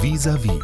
Vis-à-vis.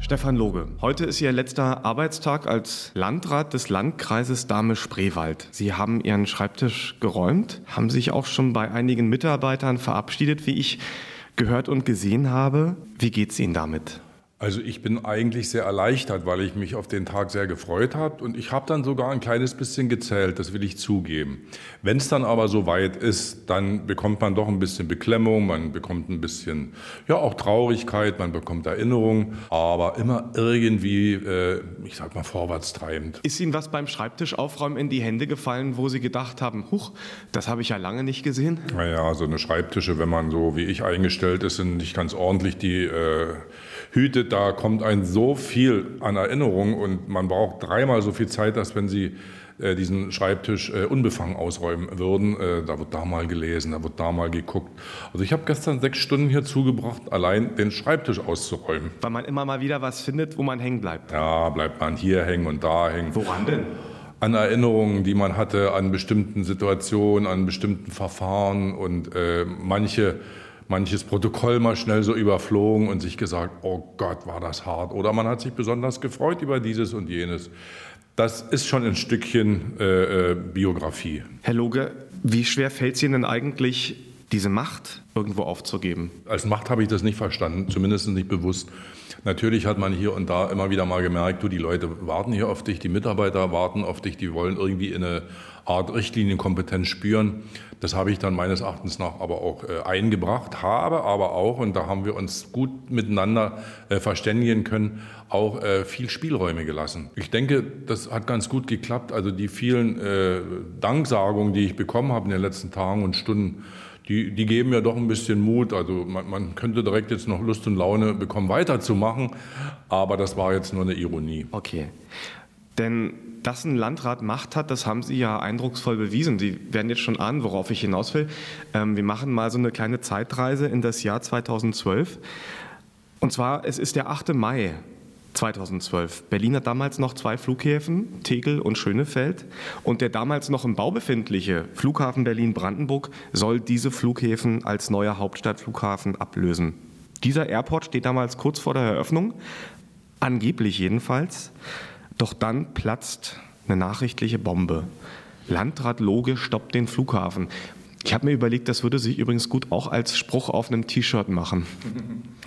Stefan Loge, heute ist Ihr letzter Arbeitstag als Landrat des Landkreises Dahme-Spreewald. Sie haben Ihren Schreibtisch geräumt, haben sich auch schon bei einigen Mitarbeitern verabschiedet, wie ich gehört und gesehen habe. Wie geht es Ihnen damit? Also ich bin eigentlich sehr erleichtert, weil ich mich auf den Tag sehr gefreut habe und ich habe dann sogar ein kleines bisschen gezählt, das will ich zugeben. Wenn es dann aber so weit ist, dann bekommt man doch ein bisschen Beklemmung, man bekommt ein bisschen, ja auch Traurigkeit, man bekommt Erinnerungen, aber immer irgendwie, äh, ich sag mal, vorwärts treibend. Ist Ihnen was beim Schreibtisch aufräumen in die Hände gefallen, wo Sie gedacht haben, huch, das habe ich ja lange nicht gesehen? Naja, so eine Schreibtische, wenn man so wie ich eingestellt ist, sind nicht ganz ordentlich die äh, Hüte da kommt ein so viel an Erinnerung und man braucht dreimal so viel Zeit, als wenn Sie äh, diesen Schreibtisch äh, unbefangen ausräumen würden. Äh, da wird da mal gelesen, da wird da mal geguckt. Also ich habe gestern sechs Stunden hier zugebracht, allein den Schreibtisch auszuräumen. Weil man immer mal wieder was findet, wo man hängen bleibt. Ja, bleibt man hier hängen und da hängen. Woran denn? An Erinnerungen, die man hatte an bestimmten Situationen, an bestimmten Verfahren und äh, manche manches Protokoll mal schnell so überflogen und sich gesagt, oh Gott, war das hart. Oder man hat sich besonders gefreut über dieses und jenes. Das ist schon ein Stückchen äh, äh Biografie. Herr Loge, wie schwer fällt es Ihnen denn eigentlich, diese Macht irgendwo aufzugeben? Als Macht habe ich das nicht verstanden, zumindest nicht bewusst. Natürlich hat man hier und da immer wieder mal gemerkt, du, die Leute warten hier auf dich, die Mitarbeiter warten auf dich, die wollen irgendwie in eine Art Richtlinienkompetenz spüren. Das habe ich dann meines Erachtens nach aber auch äh, eingebracht, habe aber auch, und da haben wir uns gut miteinander äh, verständigen können, auch äh, viel Spielräume gelassen. Ich denke, das hat ganz gut geklappt. Also die vielen äh, Danksagungen, die ich bekommen habe in den letzten Tagen und Stunden, die, die geben mir doch ein bisschen Mut. Also man, man könnte direkt jetzt noch Lust und Laune bekommen, weiterzumachen, aber das war jetzt nur eine Ironie. Okay. Denn dass ein Landrat Macht hat, das haben Sie ja eindrucksvoll bewiesen. Sie werden jetzt schon ahnen, worauf ich hinaus will. Ähm, wir machen mal so eine kleine Zeitreise in das Jahr 2012. Und zwar, es ist der 8. Mai 2012. Berlin hat damals noch zwei Flughäfen, Tegel und Schönefeld. Und der damals noch im Bau befindliche Flughafen Berlin-Brandenburg soll diese Flughäfen als neuer Hauptstadtflughafen ablösen. Dieser Airport steht damals kurz vor der Eröffnung, angeblich jedenfalls. Doch dann platzt eine nachrichtliche Bombe. Landrat Loge stoppt den Flughafen. Ich habe mir überlegt, das würde sich übrigens gut auch als Spruch auf einem T-Shirt machen.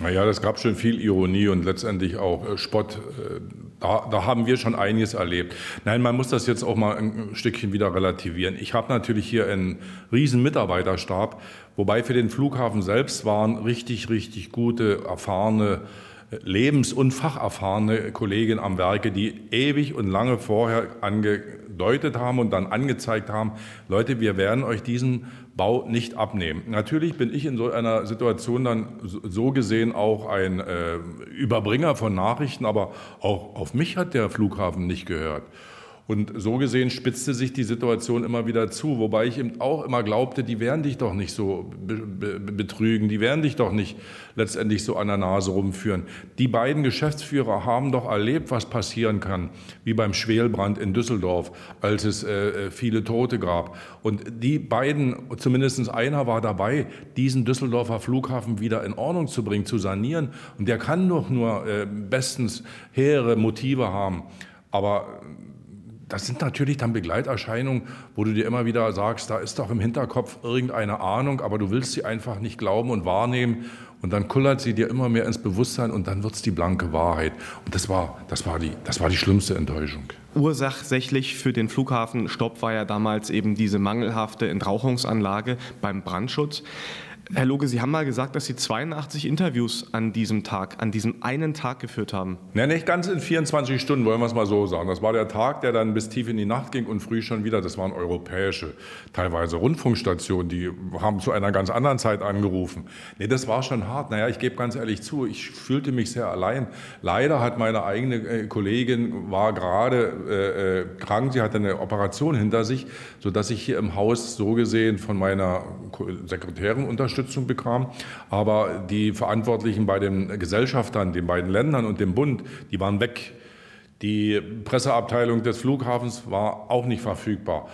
Naja, das gab schon viel Ironie und letztendlich auch äh, Spott. Äh, da, da, haben wir schon einiges erlebt. Nein, man muss das jetzt auch mal ein Stückchen wieder relativieren. Ich habe natürlich hier einen riesen Mitarbeiterstab, wobei für den Flughafen selbst waren richtig, richtig gute, erfahrene lebens- und facherfahrene Kolleginnen am Werke, die ewig und lange vorher angedeutet haben und dann angezeigt haben, Leute, wir werden euch diesen Bau nicht abnehmen. Natürlich bin ich in so einer Situation dann so gesehen auch ein äh, Überbringer von Nachrichten, aber auch auf mich hat der Flughafen nicht gehört. Und so gesehen spitzte sich die Situation immer wieder zu, wobei ich eben auch immer glaubte, die werden dich doch nicht so betrügen, die werden dich doch nicht letztendlich so an der Nase rumführen. Die beiden Geschäftsführer haben doch erlebt, was passieren kann, wie beim Schwelbrand in Düsseldorf, als es äh, äh viele Tote gab. Und die beiden, zumindest einer war dabei, diesen Düsseldorfer Flughafen wieder in Ordnung zu bringen, zu sanieren. Und der kann doch nur äh, bestens hehre Motive haben. Aber das sind natürlich dann Begleiterscheinungen, wo du dir immer wieder sagst, da ist doch im Hinterkopf irgendeine Ahnung, aber du willst sie einfach nicht glauben und wahrnehmen. Und dann kullert sie dir immer mehr ins Bewusstsein und dann wird es die blanke Wahrheit. Und das war, das, war die, das war die schlimmste Enttäuschung. Ursächlich für den Flughafenstopp war ja damals eben diese mangelhafte Entrauchungsanlage beim Brandschutz. Herr Loge, Sie haben mal gesagt, dass Sie 82 Interviews an diesem Tag, an diesem einen Tag geführt haben. Ne, nicht ganz in 24 Stunden, wollen wir es mal so sagen. Das war der Tag, der dann bis tief in die Nacht ging und früh schon wieder. Das waren europäische, teilweise Rundfunkstationen, die haben zu einer ganz anderen Zeit angerufen. Ne, das war schon hart. Naja, ich gebe ganz ehrlich zu, ich fühlte mich sehr allein. Leider hat meine eigene äh, Kollegin, war gerade äh, äh, krank, sie hatte eine Operation hinter sich, sodass ich hier im Haus so gesehen von meiner Sekretärin unterstützt Unterstützung bekam. Aber die Verantwortlichen bei den Gesellschaftern, den beiden Ländern und dem Bund, die waren weg. Die Presseabteilung des Flughafens war auch nicht verfügbar.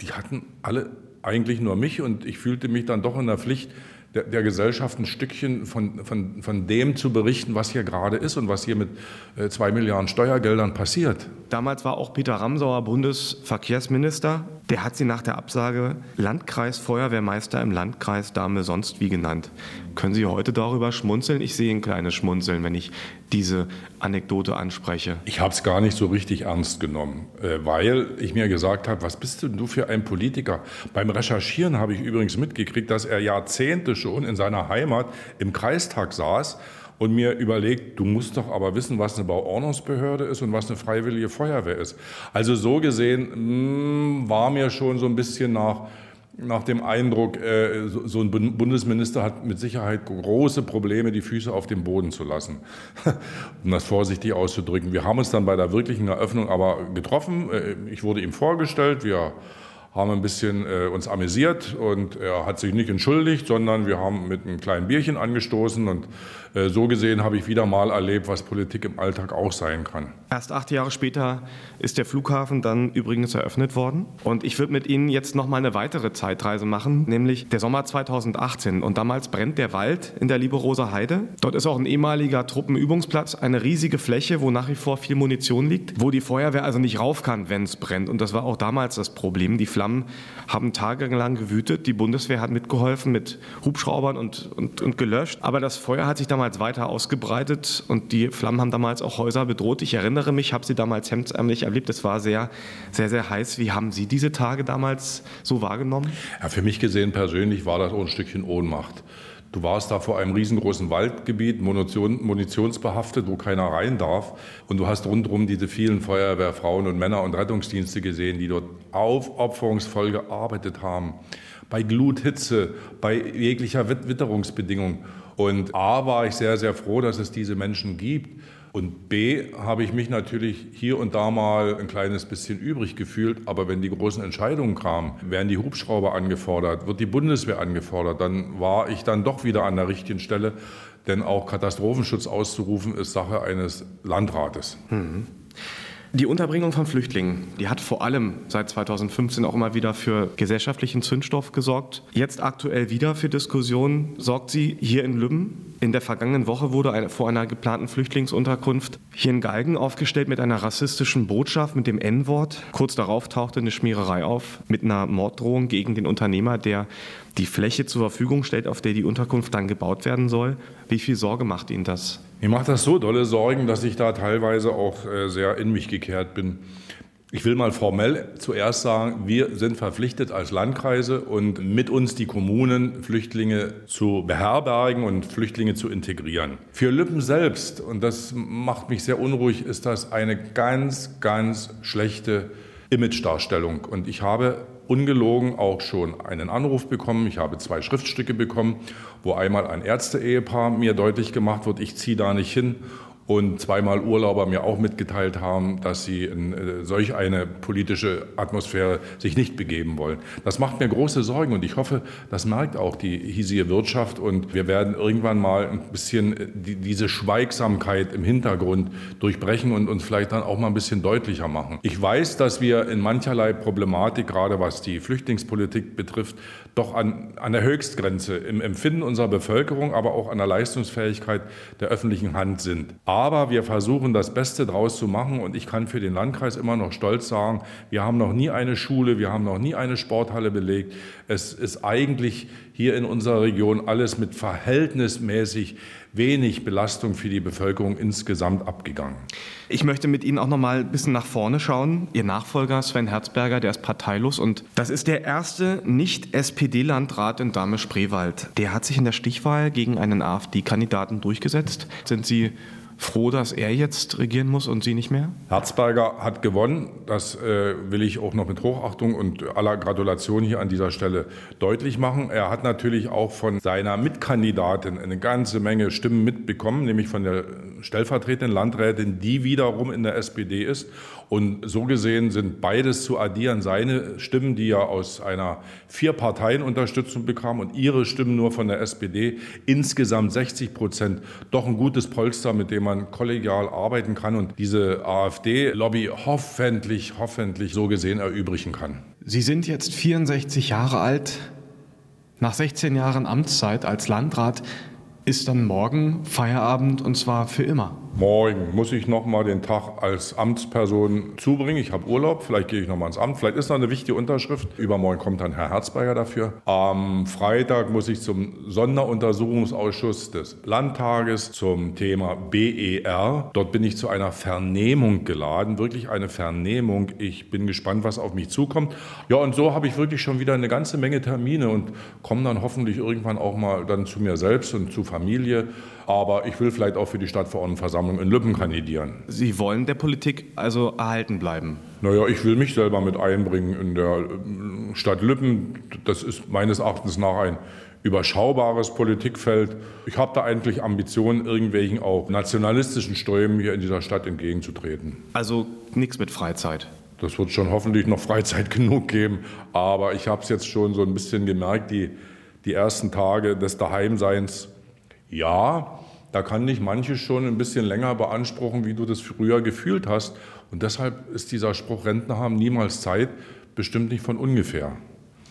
Die hatten alle eigentlich nur mich und ich fühlte mich dann doch in der Pflicht, der, der Gesellschaft ein Stückchen von, von, von dem zu berichten, was hier gerade ist und was hier mit äh, zwei Milliarden Steuergeldern passiert. Damals war auch Peter Ramsauer Bundesverkehrsminister. Der hat sie nach der Absage Landkreisfeuerwehrmeister im Landkreis Dame sonst wie genannt. Können Sie heute darüber schmunzeln? Ich sehe ein kleines Schmunzeln, wenn ich diese Anekdote anspreche. Ich habe es gar nicht so richtig ernst genommen, äh, weil ich mir gesagt habe, was bist denn du für ein Politiker? Beim Recherchieren habe ich übrigens mitgekriegt, dass er Jahrzehnte schon in seiner Heimat im Kreistag saß und mir überlegt, du musst doch aber wissen, was eine Bauordnungsbehörde ist und was eine freiwillige Feuerwehr ist. Also so gesehen mh, hm, war mir schon so ein bisschen nach nach dem Eindruck, äh, so ein Bundesminister hat mit Sicherheit große Probleme, die Füße auf dem Boden zu lassen, um das vorsichtig auszudrücken. Wir haben uns dann bei der wirklichen Eröffnung aber getroffen. Äh, ich wurde ihm vorgestellt. Wir haben ein bisschen äh, uns amüsiert und er hat sich nicht entschuldigt, sondern wir haben mit einem kleinen Bierchen angestoßen und äh, so gesehen habe ich wieder mal erlebt, was Politik im Alltag auch sein kann. Erst acht Jahre später ist der Flughafen dann übrigens eröffnet worden und ich würde mit Ihnen jetzt noch mal eine weitere Zeitreise machen, nämlich der Sommer 2018 und damals brennt der Wald in der Liberoser Heide. Dort ist auch ein ehemaliger Truppenübungsplatz, eine riesige Fläche, wo nach wie vor viel Munition liegt, wo die Feuerwehr also nicht rauf kann, wenn es brennt und das war auch damals das Problem. Die Flammen haben tagelang gewütet. Die Bundeswehr hat mitgeholfen mit Hubschraubern und, und, und gelöscht. Aber das Feuer hat sich damals weiter ausgebreitet und die Flammen haben damals auch Häuser bedroht. Ich erinnere mich, habe sie damals hemdsärmlich erlebt. Es war sehr, sehr, sehr heiß. Wie haben Sie diese Tage damals so wahrgenommen? Ja, für mich gesehen persönlich war das auch ein Stückchen Ohnmacht. Du warst da vor einem riesengroßen Waldgebiet, Munition, munitionsbehaftet, wo keiner rein darf. Und du hast rundherum diese vielen Feuerwehrfrauen und Männer und Rettungsdienste gesehen, die dort aufopferungsvoll gearbeitet haben. Bei Glut, Hitze, bei jeglicher Witterungsbedingung. Und A war ich sehr, sehr froh, dass es diese Menschen gibt. Und B habe ich mich natürlich hier und da mal ein kleines bisschen übrig gefühlt. Aber wenn die großen Entscheidungen kamen, werden die Hubschrauber angefordert, wird die Bundeswehr angefordert, dann war ich dann doch wieder an der richtigen Stelle. Denn auch Katastrophenschutz auszurufen ist Sache eines Landrates. Mhm. Die Unterbringung von Flüchtlingen, die hat vor allem seit 2015 auch immer wieder für gesellschaftlichen Zündstoff gesorgt. Jetzt aktuell wieder für Diskussionen sorgt sie hier in Lübben. In der vergangenen Woche wurde eine, vor einer geplanten Flüchtlingsunterkunft hier in Galgen aufgestellt mit einer rassistischen Botschaft mit dem N-Wort. Kurz darauf tauchte eine Schmiererei auf mit einer Morddrohung gegen den Unternehmer, der die Fläche zur Verfügung stellt, auf der die Unterkunft dann gebaut werden soll. Wie viel Sorge macht Ihnen das? Mir macht das so dolle Sorgen, dass ich da teilweise auch äh, sehr in mich gekehrt bin. Ich will mal formell zuerst sagen, wir sind verpflichtet als Landkreise und mit uns die Kommunen, Flüchtlinge zu beherbergen und Flüchtlinge zu integrieren. Für Lüppen selbst, und das macht mich sehr unruhig, ist das eine ganz, ganz schlechte Imagedarstellung. Und ich habe ungelogen auch schon einen Anruf bekommen. Ich habe zwei Schriftstücke bekommen, wo einmal ein Ärzte-Ehepaar mir deutlich gemacht wird, ich ziehe da nicht hin und zweimal Urlauber mir auch mitgeteilt haben, dass sie in äh, solch eine politische Atmosphäre sich nicht begeben wollen. Das macht mir große Sorgen und ich hoffe, das merkt auch die hiesige Wirtschaft und wir werden irgendwann mal ein bisschen äh, die, diese Schweigsamkeit im Hintergrund durchbrechen und uns vielleicht dann auch mal ein bisschen deutlicher machen. Ich weiß, dass wir in mancherlei Problematik, gerade was die Flüchtlingspolitik betrifft, doch an, an der Höchstgrenze im Empfinden unserer Bevölkerung, aber auch an der Leistungsfähigkeit der öffentlichen Hand sind. Aber wir versuchen das Beste draus zu machen und ich kann für den Landkreis immer noch stolz sagen, wir haben noch nie eine Schule, wir haben noch nie eine Sporthalle belegt. Es ist eigentlich hier in unserer Region alles mit verhältnismäßig wenig Belastung für die Bevölkerung insgesamt abgegangen. Ich möchte mit Ihnen auch noch mal ein bisschen nach vorne schauen. Ihr Nachfolger Sven Herzberger, der ist parteilos und das ist der erste Nicht-SPD-Landrat in Dahme-Spreewald. Der hat sich in der Stichwahl gegen einen AfD-Kandidaten durchgesetzt. Sind Sie froh, dass er jetzt regieren muss und Sie nicht mehr? Herzberger hat gewonnen. Das äh, will ich auch noch mit Hochachtung und aller Gratulation hier an dieser Stelle deutlich machen. Er hat natürlich auch von seiner Mitkandidatin eine ganze Menge Stimmen mitbekommen, nämlich von der stellvertretenden Landrätin, die wiederum in der SPD ist. Und so gesehen sind beides zu addieren. Seine Stimmen, die er aus einer Vier-Parteien-Unterstützung bekam und ihre Stimmen nur von der SPD, insgesamt 60 Prozent, doch ein gutes Polster, mit dem man kollegial arbeiten kann und diese AfD-Lobby hoffentlich, hoffentlich so gesehen erübrigen kann. Sie sind jetzt 64 Jahre alt. Nach 16 Jahren Amtszeit als Landrat ist dann morgen Feierabend und zwar für immer. Morgen muss ich noch mal den Tag als Amtsperson zubringen. Ich habe Urlaub, vielleicht gehe ich noch mal ins Amt. Vielleicht ist noch eine wichtige Unterschrift. Übermorgen kommt dann Herr Herzberger dafür. Am Freitag muss ich zum Sonderuntersuchungsausschuss des Landtages zum Thema BER. Dort bin ich zu einer Vernehmung geladen, wirklich eine Vernehmung. Ich bin gespannt, was auf mich zukommt. Ja, und so habe ich wirklich schon wieder eine ganze Menge Termine und komme dann hoffentlich irgendwann auch mal dann zu mir selbst und zu Familie. Aber ich will vielleicht auch für die Stadtverordnetenversammlung in Lübben kandidieren. Sie wollen der Politik also erhalten bleiben? Naja, ich will mich selber mit einbringen in der äh, Stadt Lübben. Das ist meines Erachtens nach ein überschaubares Politikfeld. Ich habe da eigentlich Ambitionen, irgendwelchen auch nationalistischen Strömen hier in dieser Stadt entgegenzutreten. Also nichts mit Freizeit? Das wird schon hoffentlich noch Freizeit genug geben. Aber ich habe es jetzt schon so ein bisschen gemerkt, die, die ersten Tage des Daheimseins. Ja, da kann dich manche schon ein bisschen länger beanspruchen, wie du das früher gefühlt hast. Und deshalb ist dieser Spruch, Rentner haben niemals Zeit, bestimmt nicht von ungefähr.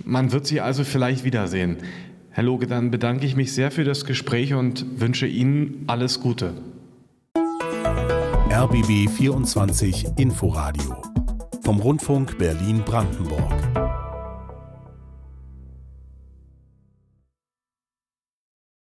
Man wird Sie also vielleicht wiedersehen. Herr Loge, dann bedanke ich mich sehr für das Gespräch und wünsche Ihnen alles Gute. RBB 24 Inforadio vom Rundfunk Berlin-Brandenburg.